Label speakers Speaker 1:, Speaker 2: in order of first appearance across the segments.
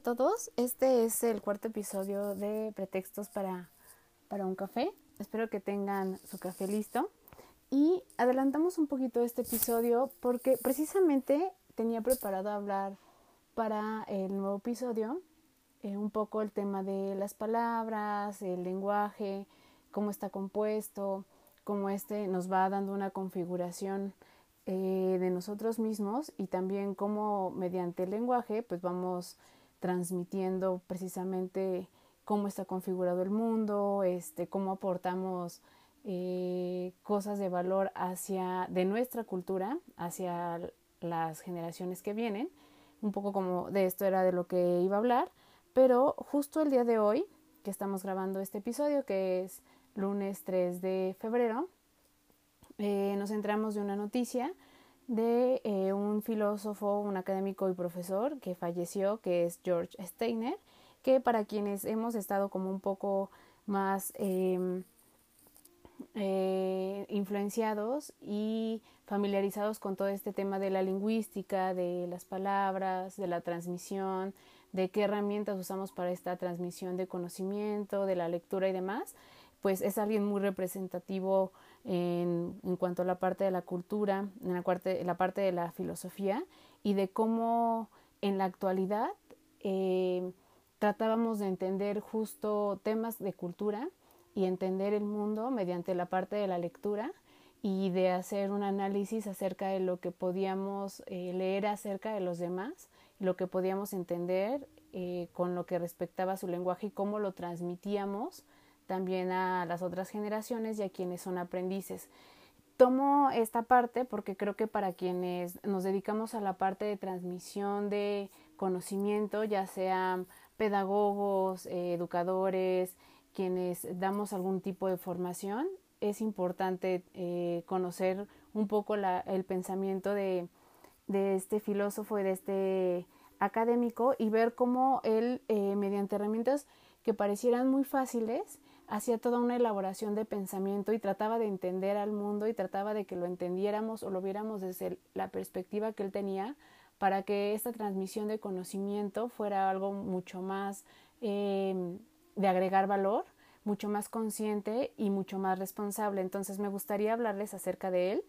Speaker 1: A todos, este es el cuarto episodio de Pretextos para, para un café. Espero que tengan su café listo. Y adelantamos un poquito este episodio porque precisamente tenía preparado hablar para el nuevo episodio eh, un poco el tema de las palabras, el lenguaje, cómo está compuesto, cómo este nos va dando una configuración eh, de nosotros mismos y también cómo mediante el lenguaje pues vamos transmitiendo precisamente cómo está configurado el mundo, este, cómo aportamos eh, cosas de valor hacia de nuestra cultura hacia las generaciones que vienen. Un poco como de esto era de lo que iba a hablar, pero justo el día de hoy, que estamos grabando este episodio, que es lunes 3 de febrero, eh, nos entramos de una noticia de eh, un filósofo, un académico y profesor que falleció, que es George Steiner, que para quienes hemos estado como un poco más em, eh, influenciados y familiarizados con todo este tema de la lingüística, de las palabras, de la transmisión, de qué herramientas usamos para esta transmisión de conocimiento, de la lectura y demás, pues es alguien muy representativo en, cuanto a la parte de la cultura, en la parte, la parte de la filosofía y de cómo en la actualidad eh, tratábamos de entender justo temas de cultura y entender el mundo mediante la parte de la lectura y de hacer un análisis acerca de lo que podíamos eh, leer acerca de los demás, lo que podíamos entender eh, con lo que respectaba su lenguaje y cómo lo transmitíamos también a las otras generaciones y a quienes son aprendices. Tomo esta parte porque creo que para quienes nos dedicamos a la parte de transmisión de conocimiento, ya sean pedagogos, eh, educadores, quienes damos algún tipo de formación, es importante eh, conocer un poco el pensamiento de, de, este filósofo y de este académico y ver cómo él, eh, mediante herramientas que parecieran muy fáciles, hacía toda una elaboración de pensamiento y trataba de entender al mundo y trataba de que lo entendiéramos o lo viéramos desde la perspectiva que él tenía para que esta transmisión de conocimiento fuera algo mucho más eh, de agregar valor, mucho más consciente y mucho más responsable. Entonces me gustaría hablarles acerca de él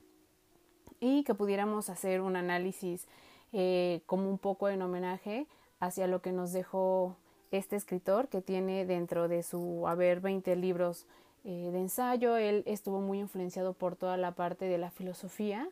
Speaker 1: y que pudiéramos hacer un análisis eh, como un poco en homenaje hacia lo que nos dejó este escritor que tiene dentro de su haber 20 libros eh, de ensayo. Él estuvo muy influenciado por toda la parte de la filosofía,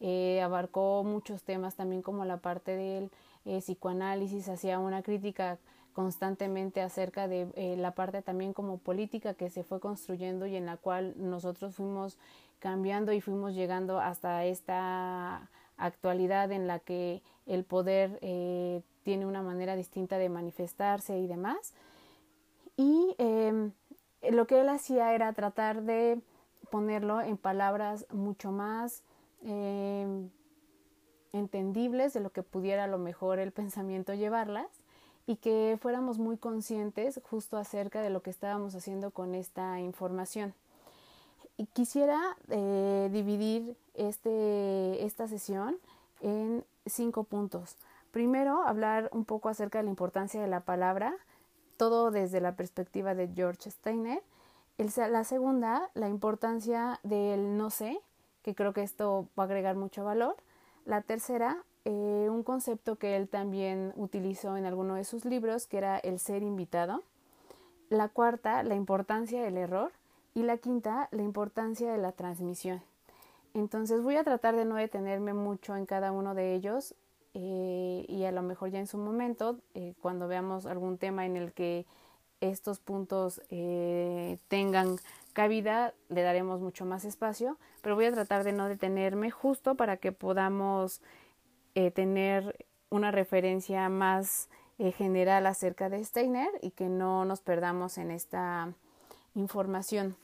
Speaker 1: eh, abarcó muchos temas también como la parte del psicoanálisis, hacía una crítica constantemente acerca de eh, la parte también como política que se fue construyendo y en la cual nosotros fuimos cambiando y fuimos llegando hasta esta actualidad en la que el poder eh, tiene una manera distinta de manifestarse y demás. Y em, lo que él hacía era tratar de ponerlo en palabras mucho más em, entendibles de lo que pudiera a lo mejor el pensamiento llevarlas y que fuéramos muy conscientes justo acerca de lo que estábamos haciendo con esta información. Y quisiera eh, dividir este, esta sesión en cinco puntos. Primero, hablar un poco acerca de la importancia de la palabra, todo desde la perspectiva de George Steiner. la segunda, la importancia del no sé, que creo que esto va a agregar mucho valor. La tercera, eh, un concepto que él también utilizó en alguno de sus libros, que era el ser invitado. La cuarta, la importancia del error. Y la quinta, la importancia de la transmisión. Entonces voy a tratar de no detenerme mucho en cada uno de ellos eh, y a lo mejor ya en su momento, eh, cuando veamos algún tema en el que estos puntos tengan cabida, le daremos mucho más espacio, pero voy a tratar de no detenerme justo para que podamos eh, tener una referencia más eh, general acerca de Steiner y que no nos perdamos en esta información.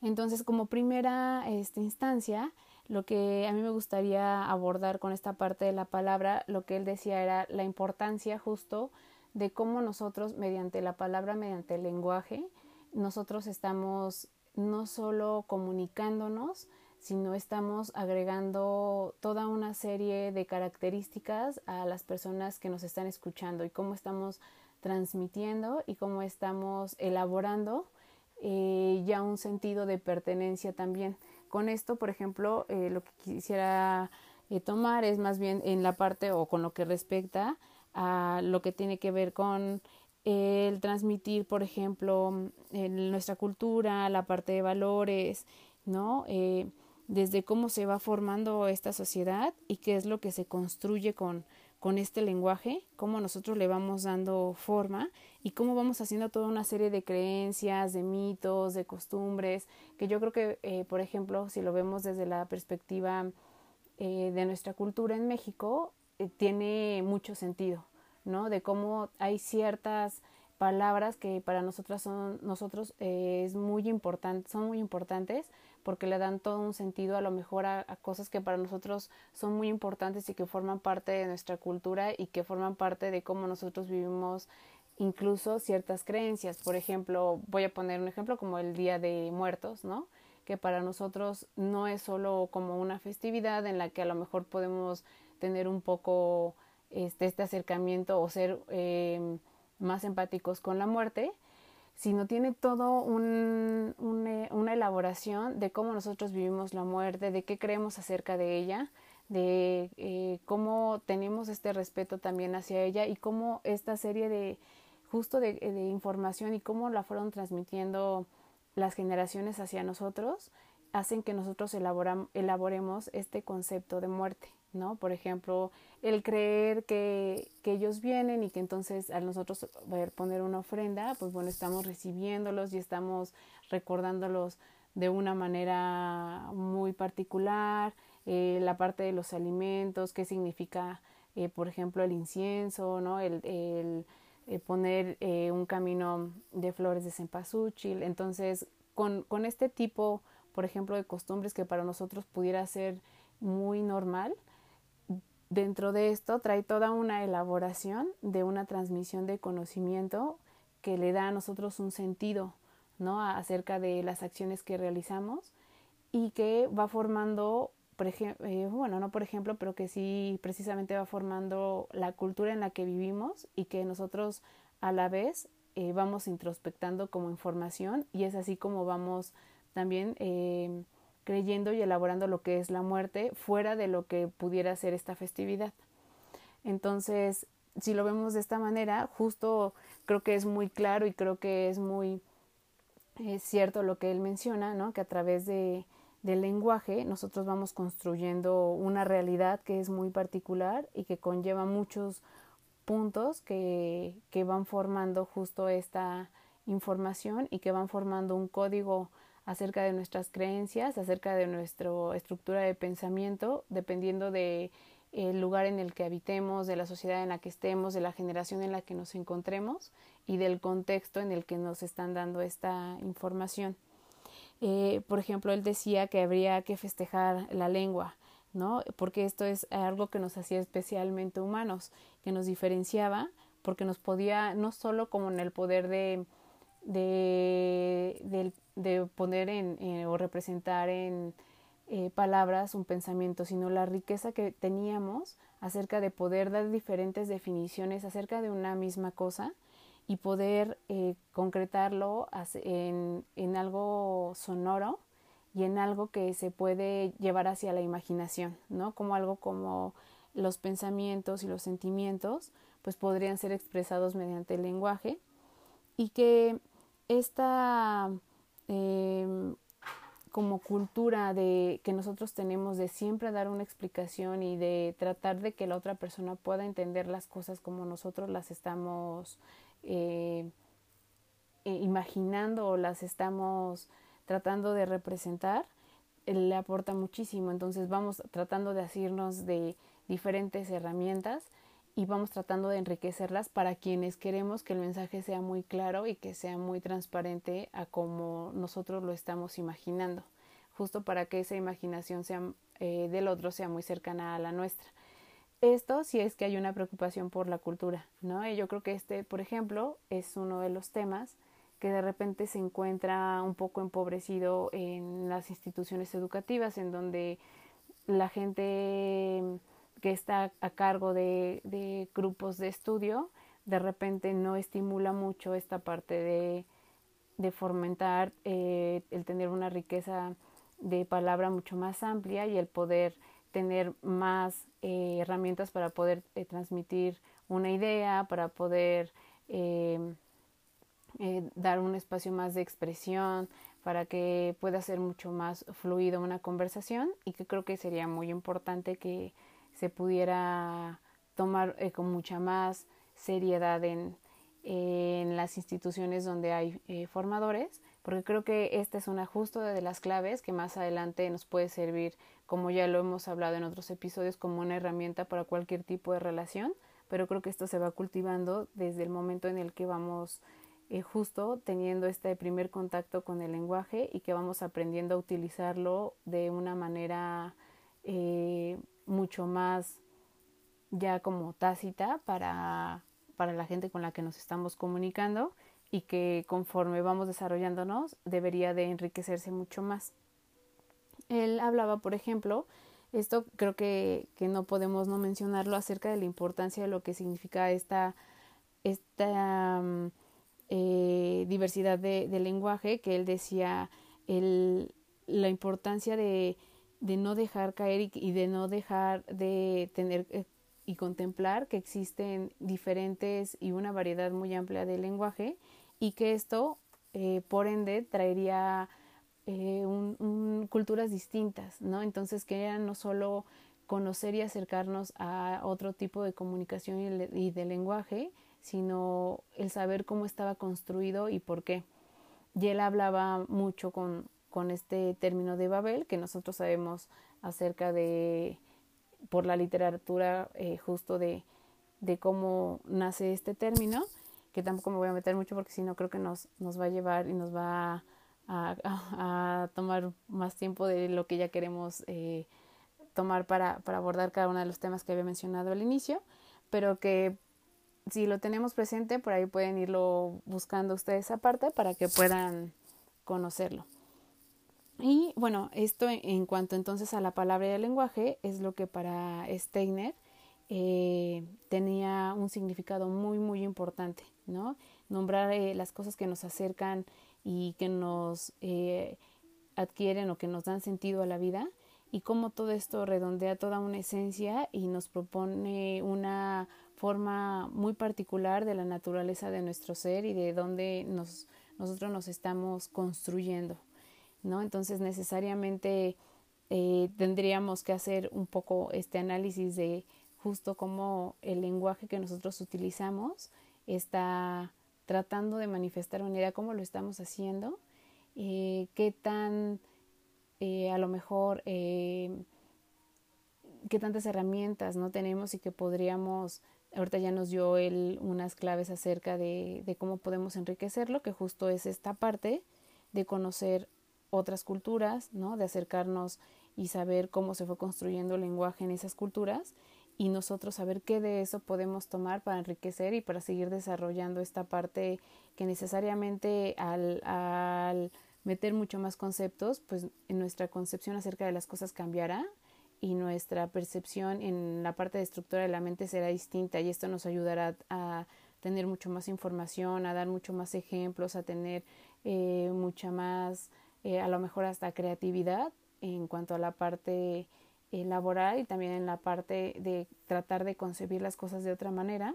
Speaker 1: Entonces, como primera este, instancia, lo que a mí me gustaría abordar con esta parte de la palabra, lo que él decía era la importancia justo de cómo nosotros, mediante la palabra, mediante el lenguaje, nosotros estamos no solo comunicándonos, sino estamos agregando toda una serie de características a las personas que nos están escuchando y cómo estamos transmitiendo y cómo estamos elaborando eh, ya un sentido de pertenencia también. Con esto, por ejemplo, eh, lo que quisiera eh, tomar es más bien en la parte o con lo que respecta a lo que tiene que ver con el transmitir, por ejemplo, en nuestra cultura, la parte de valores, ¿no? desde cómo se va formando esta sociedad y qué es lo que se construye con, con este lenguaje, cómo nosotros le vamos dando forma y cómo vamos haciendo toda una serie de creencias, de mitos, de costumbres, que yo creo que, eh, por ejemplo, si lo vemos desde la perspectiva eh, de nuestra cultura en México, eh, tiene mucho sentido, ¿no? De cómo hay ciertas palabras que para nosotras son nosotros es muy importante, son muy importantes porque le dan todo un sentido a lo mejor a, cosas que para nosotros son muy importantes y que forman parte de nuestra cultura y que forman parte de cómo nosotros vivimos incluso ciertas creencias. Por ejemplo, voy a poner un ejemplo como el Día de Muertos, ¿no? Que para nosotros no es solo como una festividad en la que a lo mejor podemos tener un poco este, este acercamiento o ser eh, más empáticos con la muerte, sino tiene todo un, una elaboración de cómo nosotros vivimos la muerte, de qué creemos acerca de ella, de eh, cómo tenemos este respeto también hacia ella y cómo esta serie de justo de, de información y cómo la fueron transmitiendo las generaciones hacia nosotros hacen que nosotros elaboremos este concepto de muerte, ¿no? Por ejemplo, el creer que, que, ellos vienen y que entonces al nosotros poner una ofrenda, pues bueno, estamos recibiéndolos y estamos recordándolos de una manera muy particular, eh, la parte de los alimentos, qué significa, eh, por ejemplo, el incienso, ¿no? El, el eh, poner un camino de flores de cempasúchil. Entonces, con, con este tipo por ejemplo, de costumbres que para nosotros pudiera ser muy normal, dentro de esto trae toda una elaboración de una transmisión de conocimiento que le da a nosotros un sentido, ¿no? acerca de las acciones que realizamos y que va formando, por ejemplo, eh, bueno, no por ejemplo, pero que sí precisamente va formando la cultura en la que vivimos y que nosotros a la vez eh, vamos introspectando como información y es así como vamos también eh, creyendo y elaborando lo que es la muerte fuera de lo que pudiera ser esta festividad. Entonces, si lo vemos de esta manera, justo creo que es muy claro y creo que es muy eh, cierto lo que él menciona, ¿no? que a través de, del lenguaje nosotros vamos construyendo una realidad que es muy particular y que conlleva muchos puntos que, que van formando justo esta información y que van formando un código acerca de nuestras creencias, acerca de nuestra estructura de pensamiento, dependiendo de el lugar en el que habitemos, de la sociedad en la que estemos, de la generación en la que nos encontremos y del contexto en el que nos están dando esta información. Eh, por ejemplo, él decía que habría que festejar la lengua, ¿no? Porque esto es algo que nos hacía especialmente humanos, que nos diferenciaba, porque nos podía, no solo como en el poder de, de, de poner en, eh, o representar en eh, palabras un pensamiento, sino la riqueza que teníamos acerca de poder dar diferentes definiciones acerca de una misma cosa y poder eh, concretarlo en, en algo sonoro y en algo que se puede llevar hacia la imaginación, ¿no? Como algo como los pensamientos y los sentimientos, pues podrían ser expresados mediante el lenguaje y que esta eh, como cultura de que nosotros tenemos de siempre dar una explicación y de tratar de que la otra persona pueda entender las cosas como nosotros las estamos eh, eh, imaginando o las estamos tratando de representar, le aporta muchísimo. Entonces vamos tratando de asirnos de diferentes herramientas y vamos tratando de enriquecerlas para quienes queremos que el mensaje sea muy claro y que sea muy transparente a como nosotros lo estamos imaginando, justo para que esa imaginación sea, eh, del otro sea muy cercana a la nuestra. Esto si es que hay una preocupación por la cultura, ¿no? Y yo creo que este, por ejemplo, es uno de los temas que de repente se encuentra un poco empobrecido en las instituciones educativas, en donde la gente que está a cargo de, grupos de estudio de repente no estimula mucho esta parte de, de fomentar eh, el tener una riqueza de palabra mucho más amplia y el poder tener más eh, herramientas para poder eh, transmitir una idea, para poder dar un espacio más de expresión, para que pueda ser mucho más fluido una conversación y que creo que sería muy importante que se pudiera tomar eh, con mucha más seriedad en, en las instituciones donde hay eh, formadores, porque creo que este es un ajuste de las claves que más adelante nos puede servir, como ya lo hemos hablado en otros episodios, como una herramienta para cualquier tipo de relación, pero creo que esto se va cultivando desde el momento en el que vamos eh, justo teniendo este primer contacto con el lenguaje y que vamos aprendiendo a utilizarlo de una manera mucho más ya como tácita para, para la gente con la que nos estamos comunicando y que conforme vamos desarrollándonos debería de enriquecerse mucho más. Él hablaba, por ejemplo, esto creo que, que no podemos no mencionarlo acerca de la importancia de lo que significa esta, esta mm, eh, diversidad de, lenguaje, que él decía el, la importancia de, de, no dejar caer y, de no dejar de tener eh, y contemplar que existen diferentes y una variedad muy amplia de lenguaje y que esto, eh, por ende, traería un, culturas distintas, ¿no? Entonces, que no solo conocer y acercarnos a otro tipo de comunicación y de lenguaje, sino el saber cómo estaba construido y por qué. Y él hablaba mucho con, con este término de Babel, que nosotros sabemos acerca de, por la literatura eh, justo de, de cómo nace este término, que tampoco me voy a meter mucho porque si no creo que nos, nos va a llevar y nos va a, a, tomar más tiempo de lo que ya queremos eh, tomar para, para abordar cada uno de los temas que había mencionado al inicio, pero que si lo tenemos presente, por ahí pueden irlo buscando ustedes aparte para que puedan conocerlo. Y bueno, esto en cuanto entonces a la palabra y al lenguaje es lo que para Steiner eh, tenía un significado muy, muy importante, ¿no? Nombrar eh, las cosas que nos acercan y que nos eh, adquieren o que nos dan sentido a la vida y cómo todo esto redondea toda una esencia y nos propone una forma muy particular de la naturaleza de nuestro ser y de dónde nos, nosotros nos estamos construyendo, ¿no? Entonces necesariamente eh, tendríamos que hacer un poco este análisis de justo cómo el lenguaje que nosotros utilizamos está tratando de manifestar una idea, cómo lo estamos haciendo, eh, qué tan eh, a lo mejor qué tantas herramientas no tenemos y que podríamos Ahorita ya nos dio él unas claves acerca de, de cómo podemos enriquecerlo, que justo es esta parte de conocer otras culturas, ¿no? De acercarnos y saber cómo se fue construyendo el lenguaje en esas culturas y nosotros saber qué de eso podemos tomar para enriquecer y para seguir desarrollando esta parte que necesariamente al, al meter mucho más conceptos, pues en nuestra concepción acerca de las cosas cambiará y nuestra percepción en la parte de estructura de la mente será distinta y esto nos ayudará a tener mucho más información, a dar mucho más ejemplos, a tener eh, mucha más, eh, a lo mejor hasta creatividad en cuanto a la parte eh, laboral y también en la parte de tratar de concebir las cosas de otra manera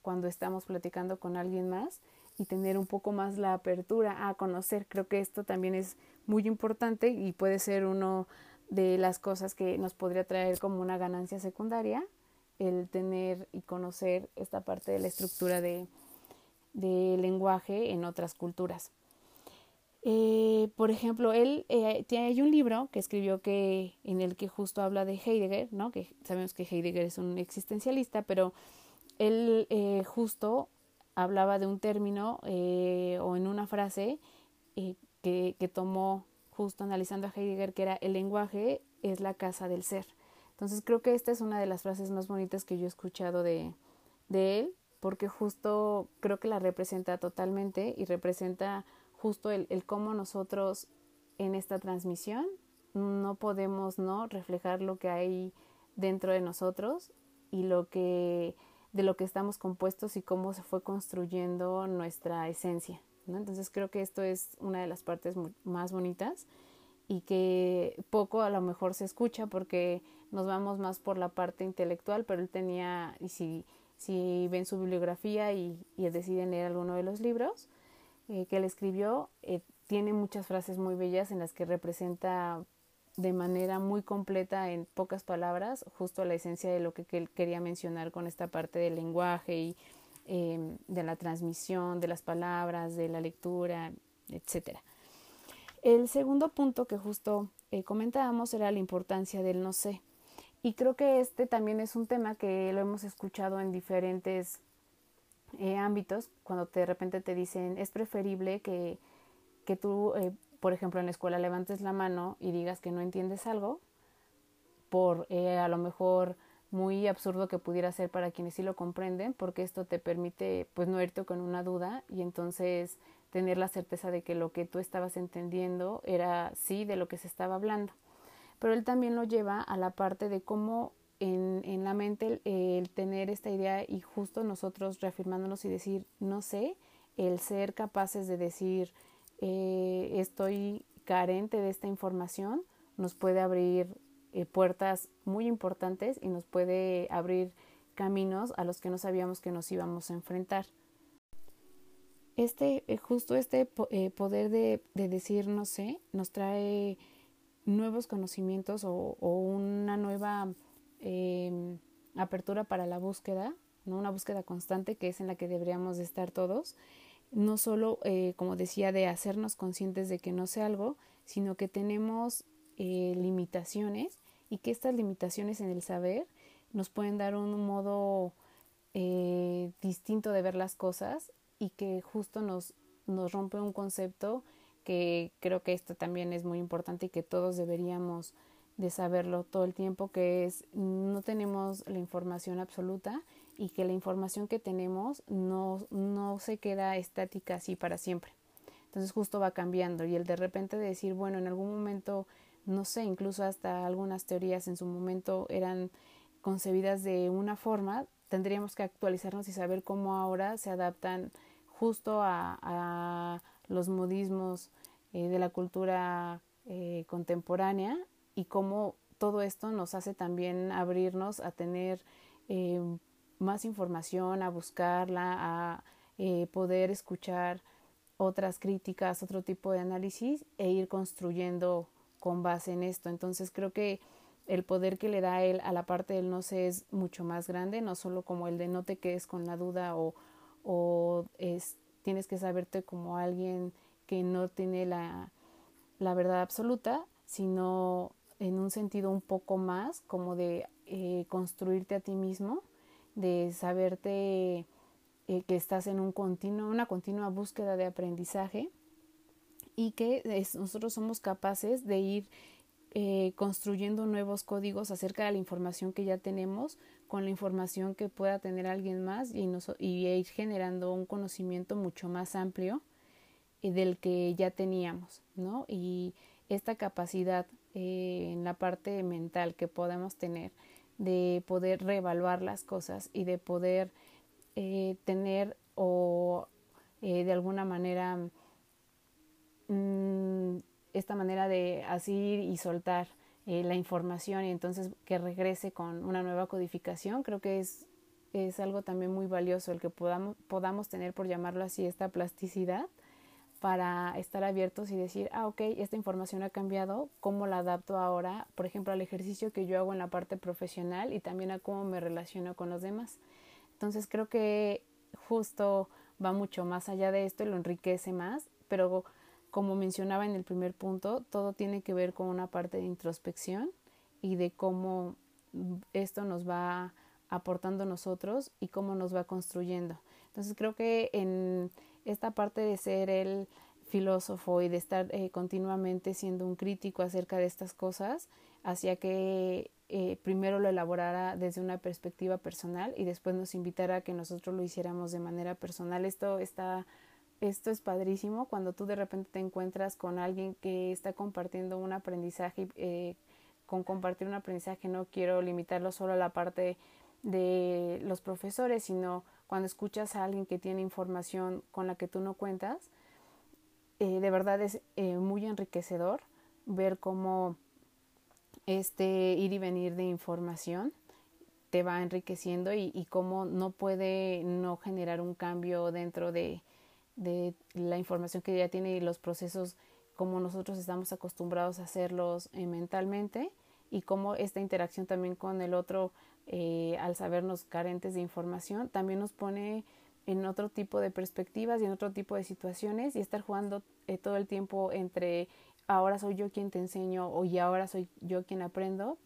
Speaker 1: cuando estamos platicando con alguien más y tener un poco más la apertura a conocer. Creo que esto también es muy importante y puede ser uno de las cosas que nos podría traer como una ganancia secundaria el tener y conocer esta parte de la estructura de, de lenguaje en otras culturas. Eh, por ejemplo, él eh, tiene un libro que escribió que en el que justo habla de Heidegger, ¿no? Que sabemos que Heidegger es un existencialista, pero él eh, justo hablaba de un término o en una frase que, que tomó justo analizando a Heidegger que era el lenguaje es la casa del ser. Entonces creo que esta es una de las frases más bonitas que yo he escuchado de, de él, porque justo creo que la representa totalmente y representa justo el, cómo nosotros en esta transmisión no podemos no reflejar lo que hay dentro de nosotros y lo que de lo que estamos compuestos y cómo se fue construyendo nuestra esencia. Entonces creo que esto es una de las partes más bonitas y que poco a lo mejor se escucha porque nos vamos más por la parte intelectual, pero él tenía, y si, si ven su bibliografía y, y deciden leer alguno de los libros eh, que él escribió, eh, tiene muchas frases muy bellas en las que representa de manera muy completa en pocas palabras justo la esencia de lo que él quería mencionar con esta parte del lenguaje y eh, de la transmisión de las palabras, de la lectura, etcétera. El segundo punto que justo eh, comentábamos era la importancia del no sé. Y creo que este también es un tema que lo hemos escuchado en diferentes eh, ámbitos, cuando de repente te dicen es preferible que, que tú eh, por ejemplo, en la escuela levantes la mano y digas que no entiendes algo, por eh, a lo mejor muy absurdo que pudiera ser para quienes sí lo comprenden, porque esto te permite pues no irte con una duda y entonces tener la certeza de que lo que tú estabas entendiendo era sí de lo que se estaba hablando. Pero él también lo lleva a la parte de cómo en, la mente el, tener esta idea y justo nosotros reafirmándonos y decir no sé, el ser capaces de decir eh, estoy carente de esta información, nos puede abrir eh, puertas muy importantes y nos puede abrir caminos a los que no sabíamos que nos íbamos a enfrentar. Este, eh, justo este poder de, de, decir no sé, nos trae nuevos conocimientos o una nueva em, apertura para la búsqueda, ¿no? una búsqueda constante que es en la que deberíamos de estar todos no solo, eh, como decía, de hacernos conscientes de que no sé algo, sino que tenemos eh, limitaciones y que estas limitaciones en el saber nos pueden dar un modo eh, distinto de ver las cosas y que justo nos, nos rompe un concepto que creo que esto también es muy importante y que todos deberíamos de saberlo todo el tiempo, que es no tenemos la información absoluta y que la información que tenemos no, no se queda estática así para siempre. Entonces justo va cambiando y el de repente decir, bueno, en algún momento, no sé, incluso hasta algunas teorías en su momento eran concebidas de una forma, tendríamos que actualizarnos y saber cómo ahora se adaptan justo a, los modismos eh, de la cultura eh, contemporánea y cómo todo esto nos hace también abrirnos a tener eh, más información, a buscarla, a eh, poder escuchar otras críticas, otro tipo de análisis e ir construyendo con base en esto. Entonces creo que el poder que le da él a la parte del no sé es mucho más grande, no solo como el de no te quedes con la duda o, o es, tienes que saberte como alguien que no tiene la, la verdad absoluta, sino en un sentido un poco más como de eh, construirte a ti mismo de saberte eh, que estás en un continuo, una continua búsqueda de aprendizaje y que nosotros somos capaces de ir eh, construyendo nuevos códigos acerca de la información que ya tenemos con la información que pueda tener alguien más y, nos, y ir generando un conocimiento mucho más amplio del que ya teníamos, ¿no? Y esta capacidad eh, en la parte mental que podemos tener de poder reevaluar las cosas y de poder eh, tener o eh, de alguna manera mmm, esta manera de así y soltar eh, la información y entonces que regrese con una nueva codificación creo que es, es algo también muy valioso el que podamos, podamos tener por llamarlo así esta plasticidad para estar abiertos y decir, ah, ok, esta información ha cambiado, ¿cómo la adapto ahora, por ejemplo, al ejercicio que yo hago en la parte profesional y también a cómo me relaciono con los demás? Entonces creo que justo va mucho más allá de esto y lo enriquece más, pero como mencionaba en el primer punto, todo tiene que ver con una parte de introspección y de cómo esto nos va aportando nosotros y cómo nos va construyendo. Entonces creo que en esta parte de ser el filósofo y de estar eh, continuamente siendo un crítico acerca de estas cosas, hacía que eh, primero lo elaborara desde una perspectiva personal y después nos invitara a que nosotros lo hiciéramos de manera personal. Esto está esto es padrísimo cuando tú de repente te encuentras con alguien que está compartiendo un aprendizaje, eh, con compartir un aprendizaje no quiero limitarlo solo a la parte de los profesores, sino cuando escuchas a alguien que tiene información con la que tú no cuentas, eh, de verdad es eh, muy enriquecedor ver cómo este ir y venir de información te va enriqueciendo y, cómo no puede no generar un cambio dentro de, de la información que ya tiene y los procesos como nosotros estamos acostumbrados a hacerlos eh, mentalmente y cómo esta interacción también con el otro eh, al sabernos carentes de información también nos pone en otro tipo de perspectivas y en otro tipo de situaciones y estar jugando eh, todo el tiempo entre ahora soy yo quien te enseño o y ahora soy yo quien aprendo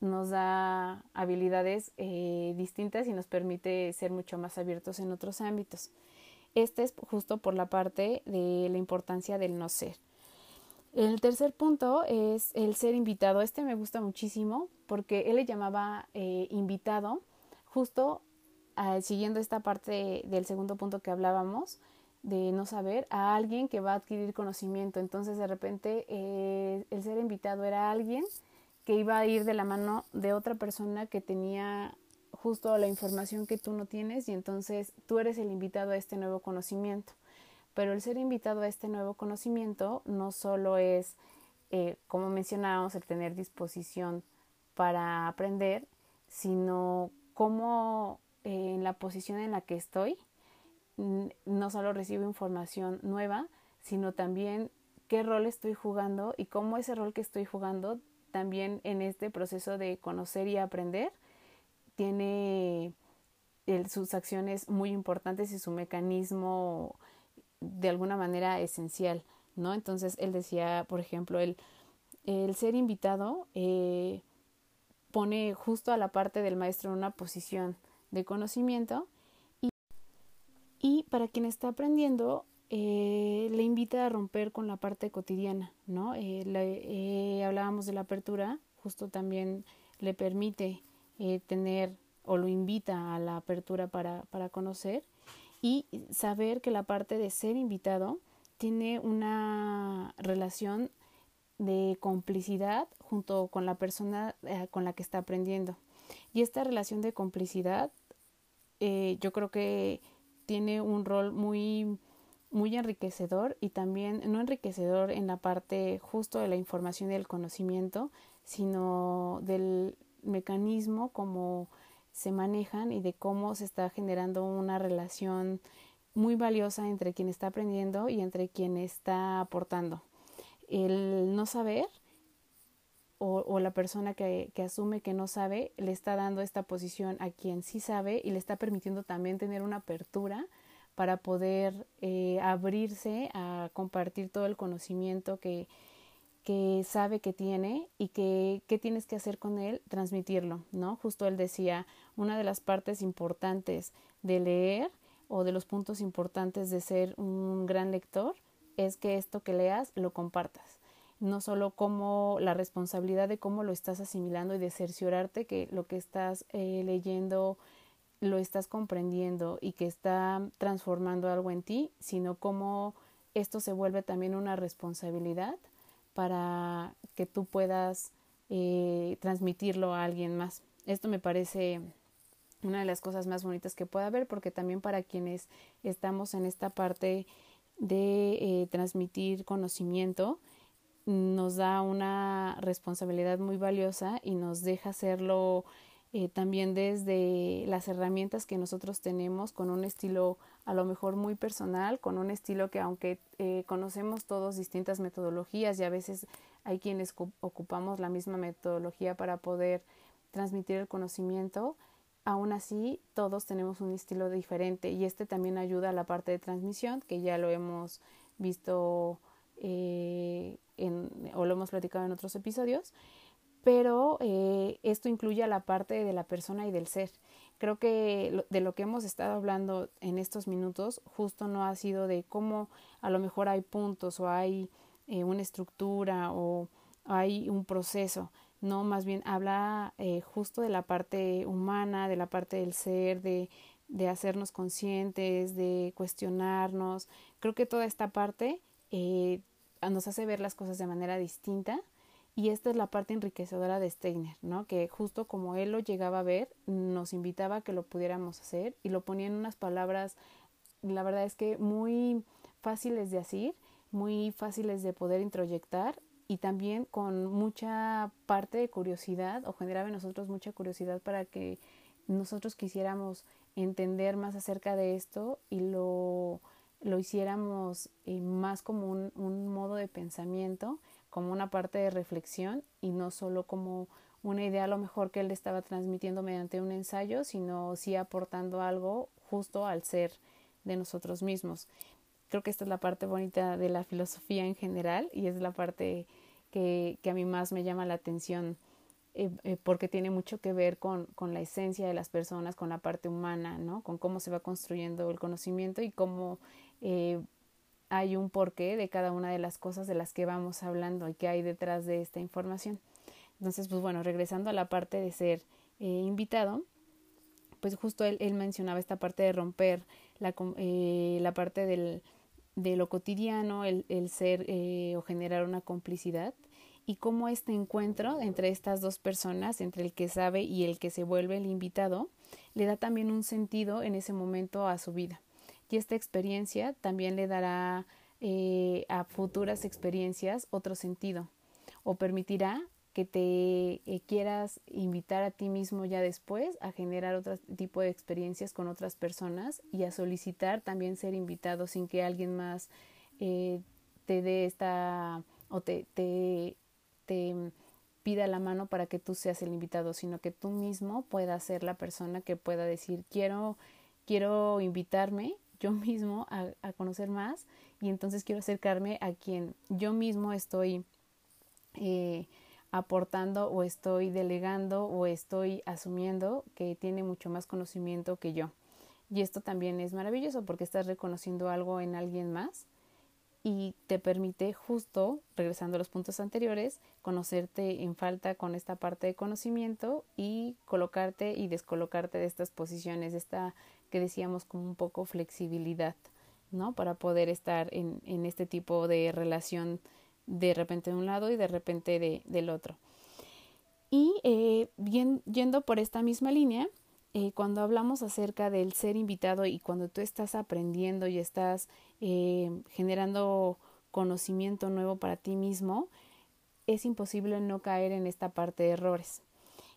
Speaker 1: nos da habilidades distintas y nos permite ser mucho más abiertos en otros ámbitos. Este es justo por la parte de la importancia del no ser. El tercer punto es el ser invitado. Este me gusta muchísimo porque él le llamaba eh, invitado justo ah, siguiendo esta parte del segundo punto que hablábamos de no saber a alguien que va a adquirir conocimiento. Entonces de repente eh, el ser invitado era alguien que iba a ir de la mano de otra persona que tenía justo la información que tú no tienes y entonces tú eres el invitado a este nuevo conocimiento. Pero el ser invitado a este nuevo conocimiento no solo es, eh, como mencionábamos, el tener disposición para aprender, sino cómo eh, en la posición en la que estoy, no solo recibo información nueva, sino también qué rol estoy jugando y cómo ese rol que estoy jugando también en este proceso de conocer y aprender tiene sus acciones muy importantes y su mecanismo de alguna manera esencial, ¿no? Entonces él decía, por ejemplo, el, el ser invitado eh, pone justo a la parte del maestro en una posición de conocimiento y, y para quien está aprendiendo eh, le invita a romper con la parte cotidiana, ¿no? Eh, hablábamos de la apertura, justo también le permite eh, tener o lo invita a la apertura para, para conocer y saber que la parte de ser invitado tiene una relación de complicidad junto con la persona eh, con la que está aprendiendo. Y esta relación de complicidad eh, yo creo que tiene un rol muy, muy enriquecedor y también no enriquecedor en la parte justo de la información y del conocimiento, sino del mecanismo, cómo se manejan y de cómo se está generando una relación muy valiosa entre quien está aprendiendo y entre quien está aportando. El no saber o, la persona que, que, asume que no sabe le está dando esta posición a quien sí sabe y le está permitiendo también tener una apertura para poder eh, abrirse a compartir todo el conocimiento que, que sabe que tiene y que qué tienes que hacer con él, transmitirlo, ¿no? Justo él decía, una de las partes importantes de leer o de los puntos importantes de ser un gran lector es que esto que leas lo compartas. No solo como la responsabilidad de cómo lo estás asimilando y de cerciorarte que lo que estás eh, leyendo lo estás comprendiendo y que está transformando algo en ti, sino cómo esto se vuelve también una responsabilidad para que tú puedas eh, transmitirlo a alguien más. Esto me parece una de las cosas más bonitas que pueda haber porque también para quienes estamos en esta parte de eh, transmitir conocimiento nos da una responsabilidad muy valiosa y nos deja hacerlo eh, también desde las herramientas que nosotros tenemos con un estilo a lo mejor muy personal, con un estilo que aunque eh, conocemos todos distintas metodologías y a veces hay quienes ocupamos la misma metodología para poder transmitir el conocimiento, aún así todos tenemos un estilo diferente y este también ayuda a la parte de transmisión que ya lo hemos visto eh, o lo hemos platicado en otros episodios, pero eh, esto incluye a la parte de la persona y del ser. Creo que de lo que hemos estado hablando en estos minutos justo no ha sido de cómo a lo mejor hay puntos o hay eh, una estructura o hay un proceso, no, más bien habla eh, justo de la parte humana, de la parte del ser, de, hacernos conscientes, de cuestionarnos. Creo que toda esta parte eh, nos hace ver las cosas de manera distinta y esta es la parte enriquecedora de Steiner, ¿no? Que justo como él lo llegaba a ver, nos invitaba a que lo pudiéramos hacer y lo ponía en unas palabras, la verdad es que muy fáciles de decir, muy fáciles de poder introyectar y también con mucha parte de curiosidad o generaba en nosotros mucha curiosidad para que nosotros quisiéramos entender más acerca de esto y lo, lo hiciéramos eh, más como un, un modo de pensamiento, como una parte de reflexión y no solo como una idea a lo mejor que él estaba transmitiendo mediante un ensayo, sino sí aportando algo justo al ser de nosotros mismos. Creo que esta es la parte bonita de la filosofía en general y es la parte que, a mí más me llama la atención eh, eh, porque tiene mucho que ver con, con, la esencia de las personas, con la parte humana, ¿no? Con cómo se va construyendo el conocimiento y cómo eh, hay un porqué de cada una de las cosas de las que vamos hablando y que hay detrás de esta información. Entonces, pues bueno, regresando a la parte de ser invitado, pues justo él, él, mencionaba esta parte de romper la, la parte del, de lo cotidiano, el, el ser eh, o generar una complicidad y cómo este encuentro entre estas dos personas, entre el que sabe y el que se vuelve el invitado, le da también un sentido en ese momento a su vida. Y esta experiencia también le dará eh, a futuras experiencias otro sentido o permitirá que te eh, quieras invitar a ti mismo ya después a generar otro tipo de experiencias con otras personas y a solicitar también ser invitado sin que alguien más eh, te dé esta o te, te, te pida la mano para que tú seas el invitado, sino que tú mismo puedas ser la persona que pueda decir quiero, quiero invitarme yo mismo a, conocer más y entonces quiero acercarme a quien yo mismo estoy eh, aportando o estoy delegando o estoy asumiendo que tiene mucho más conocimiento que yo. Y esto también es maravilloso porque estás reconociendo algo en alguien más y te permite justo, regresando a los puntos anteriores, conocerte en falta con esta parte de conocimiento y colocarte y descolocarte de estas posiciones, de esta que decíamos como un poco flexibilidad, ¿no? Para poder estar en, en este tipo de relación de repente de un lado y de repente de, del otro. Y eh, yendo por esta misma línea, eh, cuando hablamos acerca del ser invitado y cuando tú estás aprendiendo y estás eh, generando conocimiento nuevo para ti mismo, es imposible no caer en esta parte de errores.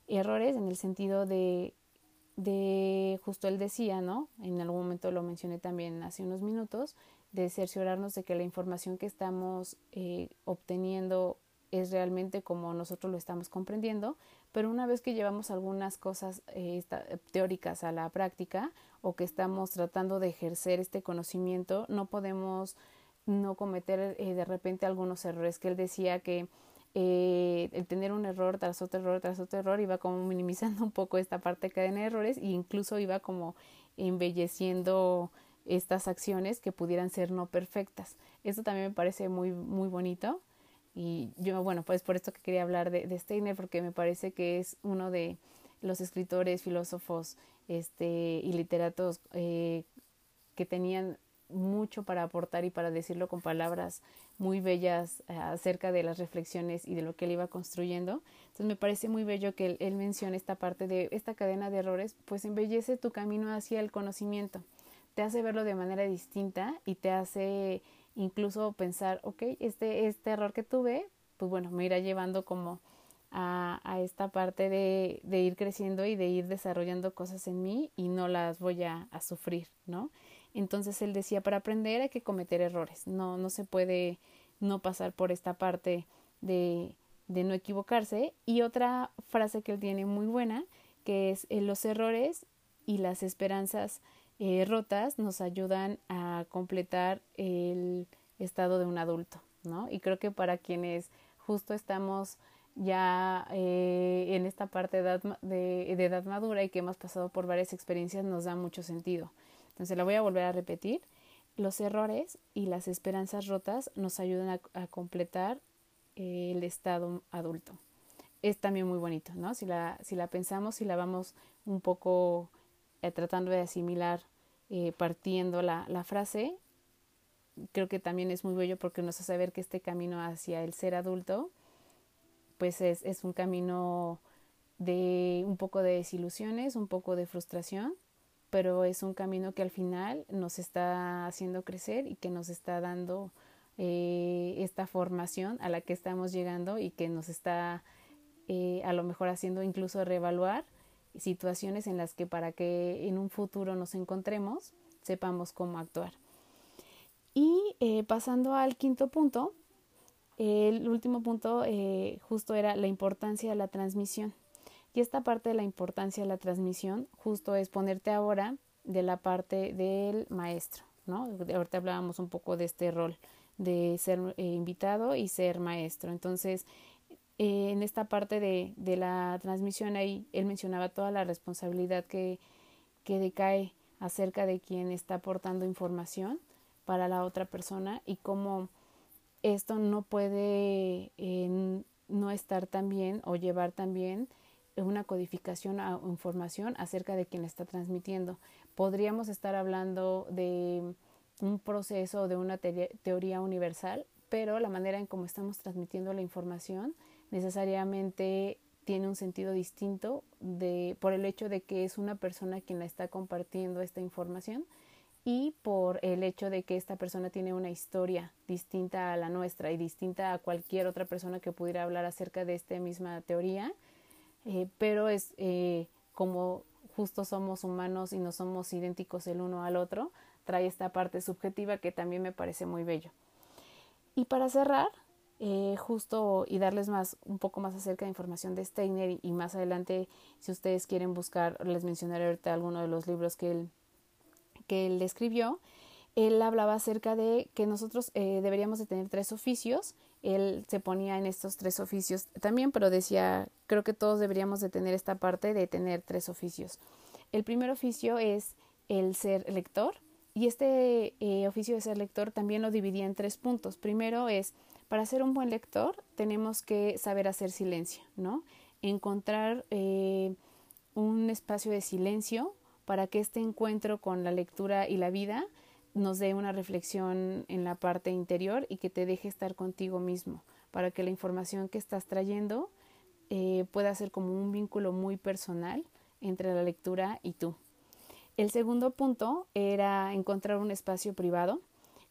Speaker 1: Errores en el sentido de, de, justo él decía, ¿no? En algún momento lo mencioné también hace unos minutos, de cerciorarnos de que la información que estamos eh, obteniendo es realmente como nosotros lo estamos comprendiendo, pero una vez que llevamos algunas cosas eh, teóricas a la práctica o que estamos tratando de ejercer este conocimiento, no podemos no cometer eh, de repente algunos errores que él decía que el tener un error tras otro error tras otro error iba como minimizando un poco esta parte de cadena de errores e incluso iba como embelleciendo estas acciones que pudieran ser no perfectas. Esto también me parece muy, muy bonito. Y yo, bueno, pues por esto que quería hablar de, Steiner, porque me parece que es uno de los escritores, filósofos este, y literatos eh, que tenían mucho para aportar y para decirlo con palabras muy bellas eh, acerca de las reflexiones y de lo que él iba construyendo. Entonces me parece muy bello que él, él mencione esta parte de esta cadena de errores, pues embellece tu camino hacia el conocimiento te hace verlo de manera distinta y te hace incluso pensar, ok, este, este error que tuve, pues bueno, me irá llevando como a, a esta parte de, de, ir creciendo y de ir desarrollando cosas en mí y no las voy a, a, sufrir, ¿no? Entonces él decía, para aprender hay que cometer errores, no, no se puede no pasar por esta parte de, de no equivocarse. Y otra frase que él tiene muy buena, que es en los errores y las esperanzas eh, rotas nos ayudan a completar el estado de un adulto, ¿no? Y creo que para quienes justo estamos ya eh, en esta parte de edad, de, edad madura y que hemos pasado por varias experiencias nos da mucho sentido. Entonces la voy a volver a repetir. Los errores y las esperanzas rotas nos ayudan a, completar el estado adulto. Es también muy bonito, ¿no? Si la, si la pensamos, si la vamos un poco eh, tratando de asimilar, partiendo la, la frase, creo que también es muy bello porque nos hace ver que este camino hacia el ser adulto pues es, es un camino de un poco de desilusiones, un poco de frustración, pero es un camino que al final nos está haciendo crecer y que nos está dando eh, esta formación a la que estamos llegando y que nos está eh, a lo mejor haciendo incluso reevaluar situaciones en las que para que en un futuro nos encontremos sepamos cómo actuar. Y eh, pasando al quinto punto, el último punto eh, justo era la importancia de la transmisión. Y esta parte de la importancia de la transmisión justo es ponerte ahora de la parte del maestro, ¿no? Ahorita hablábamos un poco de este rol de ser eh, invitado y ser maestro. Entonces, eh, en esta parte de, de, la transmisión ahí, él mencionaba toda la responsabilidad que, que decae acerca de quien está aportando información para la otra persona y cómo esto no puede eh, no estar también o llevar también una codificación o información acerca de quien está transmitiendo. Podríamos estar hablando de un proceso o de una teoría universal, pero la manera en cómo estamos transmitiendo la información necesariamente tiene un sentido distinto de, por el hecho de que es una persona quien la está compartiendo esta información y por el hecho de que esta persona tiene una historia distinta a la nuestra y distinta a cualquier otra persona que pudiera hablar acerca de esta misma teoría, eh, pero es eh, como justo somos humanos y no somos idénticos el uno al otro, trae esta parte subjetiva que también me parece muy bello. Y para cerrar, eh, justo y darles más, un poco más acerca de información de Steiner y, más adelante, si ustedes quieren buscar, les mencionaré ahorita alguno de los libros que él que él escribió, él hablaba acerca de que nosotros eh, deberíamos de tener tres oficios. Él se ponía en estos tres oficios también, pero decía, creo que todos deberíamos de tener esta parte de tener tres oficios. El primer oficio es el ser lector y este eh, oficio de ser lector también lo dividía en tres puntos. Primero es, para ser un buen lector tenemos que saber hacer silencio, ¿no? Encontrar eh, un espacio de silencio para que este encuentro con la lectura y la vida nos dé una reflexión en la parte interior y que te deje estar contigo mismo, para que la información que estás trayendo eh, pueda ser como un vínculo muy personal entre la lectura y tú. El segundo punto era encontrar un espacio privado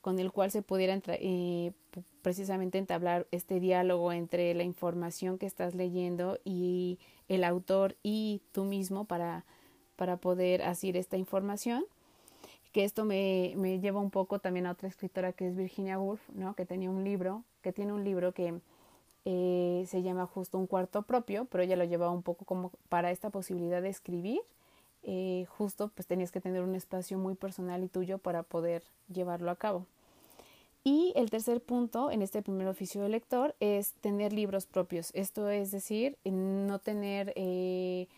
Speaker 1: con el cual se pudiera eh, precisamente entablar este diálogo entre la información que estás leyendo y el autor y tú mismo para para poder hacer esta información que esto me, me, lleva un poco también a otra escritora que es Virginia Woolf, ¿no? que tenía un libro, que tiene un libro que eh, se llama justo un cuarto propio, pero ella lo llevaba un poco como para esta posibilidad de escribir, eh, justo pues tenías que tener un espacio muy personal y tuyo para poder llevarlo a cabo. Y el tercer punto en este primer oficio de lector es tener libros propios, esto es decir, no tener... Eh,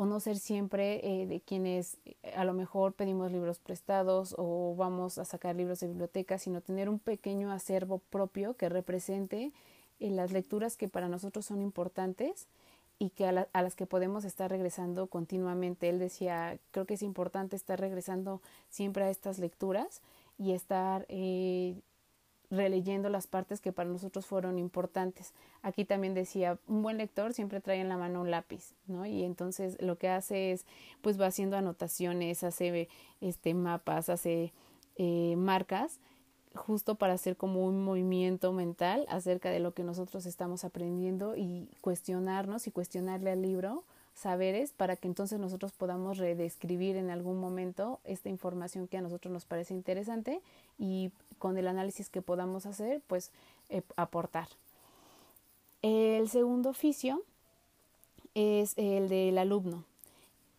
Speaker 1: o no ser siempre eh, de quienes a lo mejor pedimos libros prestados o vamos a sacar libros de biblioteca, sino tener un pequeño acervo propio que represente las lecturas que para nosotros son importantes y que a, a, las que podemos estar regresando continuamente. Él decía, creo que es importante estar regresando siempre a estas lecturas y estar releyendo las partes que para nosotros fueron importantes. Aquí también decía, un buen lector siempre trae en la mano un lápiz, ¿no? Y entonces lo que hace es, pues va haciendo anotaciones, hace este mapas, hace eh, marcas, justo para hacer como un movimiento mental acerca de lo que nosotros estamos aprendiendo y cuestionarnos y cuestionarle al libro saberes para que entonces nosotros podamos redescribir en algún momento esta información que a nosotros nos parece interesante y con el análisis que podamos hacer, pues eh, aportar. El segundo oficio es el del alumno.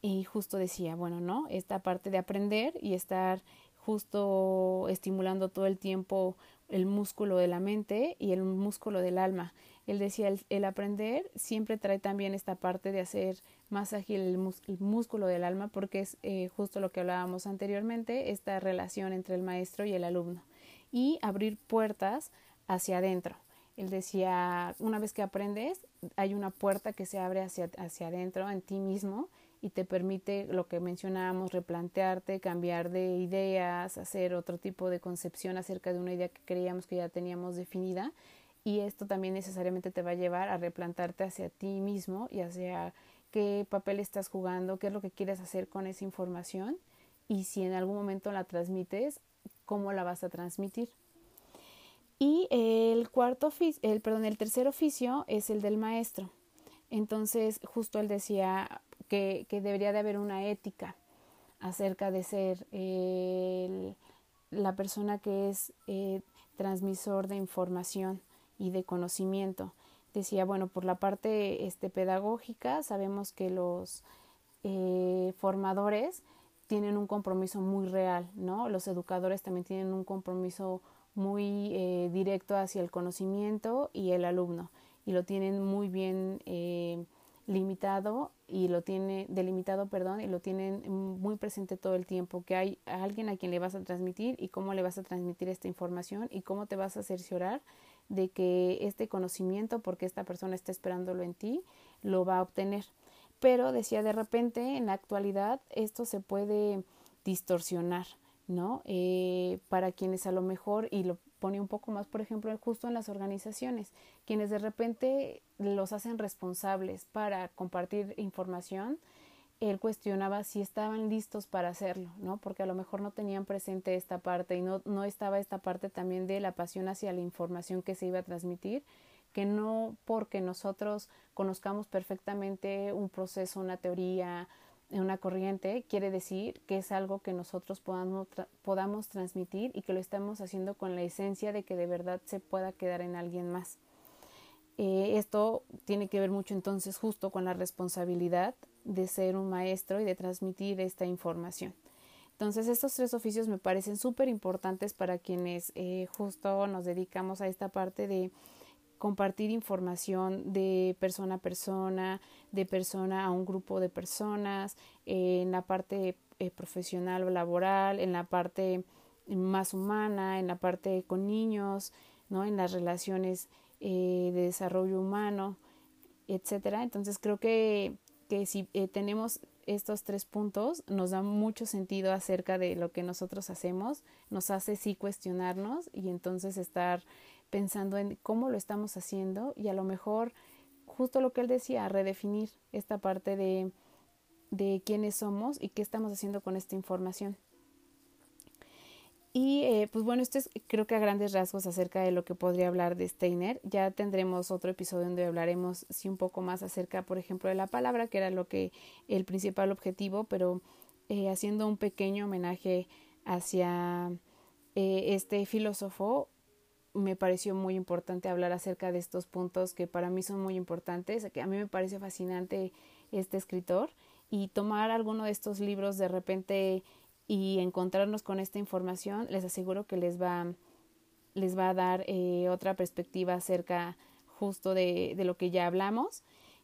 Speaker 1: Y justo decía, bueno, ¿no? Esta parte de aprender y estar justo estimulando todo el tiempo el músculo de la mente y el músculo del alma. Él decía, el, aprender siempre trae también esta parte de hacer más ágil el, músculo del alma porque es eh, justo lo que hablábamos anteriormente, esta relación entre el maestro y el alumno y abrir puertas hacia adentro. Él decía, una vez que aprendes, hay una puerta que se abre hacia, hacia adentro en ti mismo y te permite lo que mencionábamos, replantearte, cambiar de ideas, hacer otro tipo de concepción acerca de una idea que creíamos que ya teníamos definida y esto también necesariamente te va a llevar a replantarte hacia ti mismo y hacia qué papel estás jugando, qué es lo que quieres hacer con esa información y si en algún momento la transmites, cómo la vas a transmitir. Y el cuarto el perdón, el tercer oficio es el del maestro. Entonces, justo él decía que, debería de haber una ética acerca de ser la persona que es eh, transmisor de información y de conocimiento. Decía, bueno, por la parte este, pedagógica, sabemos que los eh, formadores tienen un compromiso muy real, ¿no? Los educadores también tienen un compromiso muy eh, directo hacia el conocimiento y el alumno, y lo tienen muy bien eh, limitado y lo tiene delimitado, perdón, y lo tienen muy presente todo el tiempo, que hay alguien a quien le vas a transmitir y cómo le vas a transmitir esta información y cómo te vas a cerciorar de que este conocimiento, porque esta persona está esperándolo en ti, lo va a obtener. Pero decía, de repente, en la actualidad, esto se puede distorsionar, ¿no? Eh, para quienes a lo mejor, y lo pone un poco más, por ejemplo, justo en las organizaciones, quienes de repente los hacen responsables para compartir información, él cuestionaba si estaban listos para hacerlo, ¿no? Porque a lo mejor no tenían presente esta parte y no, no estaba esta parte también de la pasión hacia la información que se iba a transmitir, que no porque nosotros conozcamos perfectamente un proceso, una teoría, una corriente, quiere decir que es algo que nosotros podamos, podamos transmitir y que lo estamos haciendo con la esencia de que de verdad se pueda quedar en alguien más. Eh, esto tiene que ver mucho entonces justo con la responsabilidad de ser un maestro y de transmitir esta información. Entonces estos tres oficios me parecen súper importantes para quienes eh, justo nos dedicamos a esta parte de compartir información de persona a persona, de persona a un grupo de personas, eh, en la parte eh, profesional o laboral, en la parte más humana, en la parte con niños, ¿no? en las relaciones de desarrollo humano, etcétera. Entonces creo que que si eh, tenemos estos tres puntos, nos da mucho sentido acerca de lo que nosotros hacemos, nos hace sí cuestionarnos y entonces estar pensando en cómo lo estamos haciendo y a lo mejor justo lo que él decía, redefinir esta parte de, de quiénes somos y qué estamos haciendo con esta información. Y eh, pues bueno, esto es creo que a grandes rasgos acerca de lo que podría hablar de Steiner. Ya tendremos otro episodio donde hablaremos sí un poco más acerca, por ejemplo, de la palabra, que era lo que el principal objetivo, pero eh, haciendo un pequeño homenaje hacia eh, este filósofo, me pareció muy importante hablar acerca de estos puntos que para mí son muy importantes, que a mí me parece fascinante este escritor y tomar alguno de estos libros de repente y encontrarnos con esta información, les aseguro que les va, les va a dar eh, otra perspectiva acerca justo de, de, lo que ya hablamos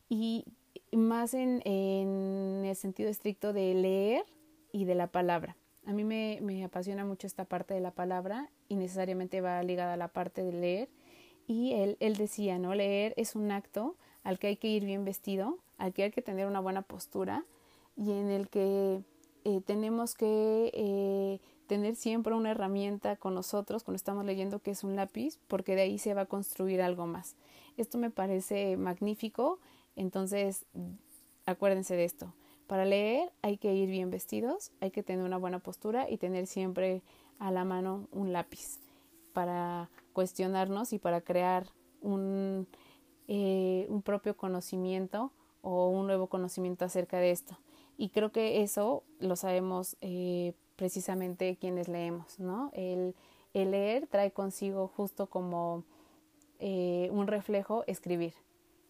Speaker 1: y más en, en, el sentido estricto de leer y de la palabra. A mí me, me apasiona mucho esta parte de la palabra y necesariamente va ligada a la parte de leer. Y él, él decía, ¿no? Leer es un acto al que hay que ir bien vestido, al que hay que tener una buena postura y en el que eh, tenemos que eh, tener siempre una herramienta con nosotros cuando estamos leyendo que es un lápiz, porque de ahí se va a construir algo más. Esto me parece magnífico, entonces acuérdense de esto. Para leer hay que ir bien vestidos, hay que tener una buena postura y tener siempre a la mano un lápiz para cuestionarnos y para crear un, eh, un propio conocimiento o un nuevo conocimiento acerca de esto. Y creo que eso lo sabemos eh, precisamente quienes leemos, ¿no? El, el, leer trae consigo justo como eh, un reflejo escribir.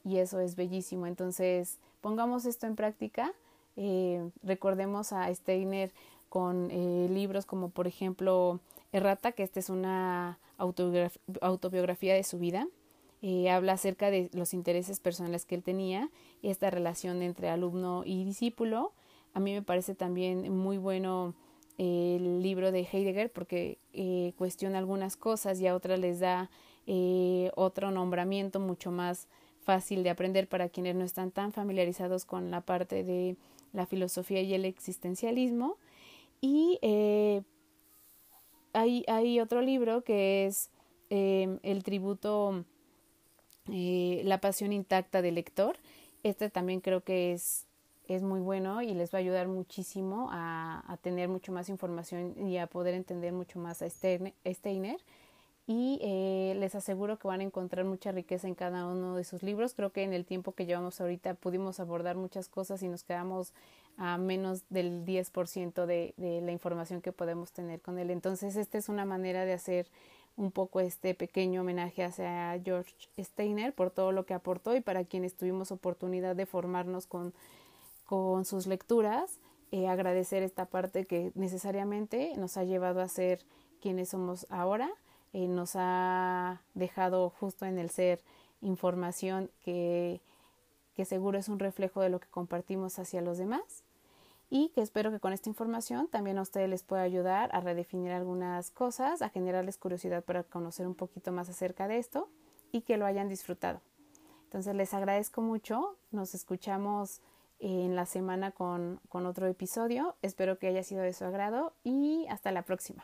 Speaker 1: Y eso es bellísimo. Entonces, pongamos esto en práctica. Eh, recordemos a Steiner con libros como por ejemplo Errata, que esta es una autobiografía de su vida. Eh, habla acerca de los intereses personales que él tenía y esta relación entre alumno y discípulo. A mí me parece también muy bueno el libro de Heidegger porque eh, cuestiona algunas cosas y a otras les da eh, otro nombramiento mucho más fácil de aprender para quienes no están tan familiarizados con la parte de la filosofía y el existencialismo. Y eh, hay, hay, otro libro que es El tributo, la pasión intacta del lector. Este también creo que es es muy bueno y les va a ayudar muchísimo a, a, tener mucho más información y a poder entender mucho más a Steiner. Y eh, les aseguro que van a encontrar mucha riqueza en cada uno de sus libros. Creo que en el tiempo que llevamos ahorita pudimos abordar muchas cosas y nos quedamos a menos del 10% de, de la información que podemos tener con él. Entonces, esta es una manera de hacer un poco este pequeño homenaje hacia George Steiner por todo lo que aportó y para quienes tuvimos oportunidad de formarnos con con sus lecturas, eh, agradecer esta parte que necesariamente nos ha llevado a ser quienes somos ahora, eh, nos ha dejado justo en el ser información que, que seguro es un reflejo de lo que compartimos hacia los demás y que espero que con esta información también a ustedes les pueda ayudar a redefinir algunas cosas, a generarles curiosidad para conocer un poquito más acerca de esto y que lo hayan disfrutado. Entonces les agradezco mucho, nos escuchamos en la semana con, con otro episodio. Espero que haya sido de su agrado y hasta la próxima.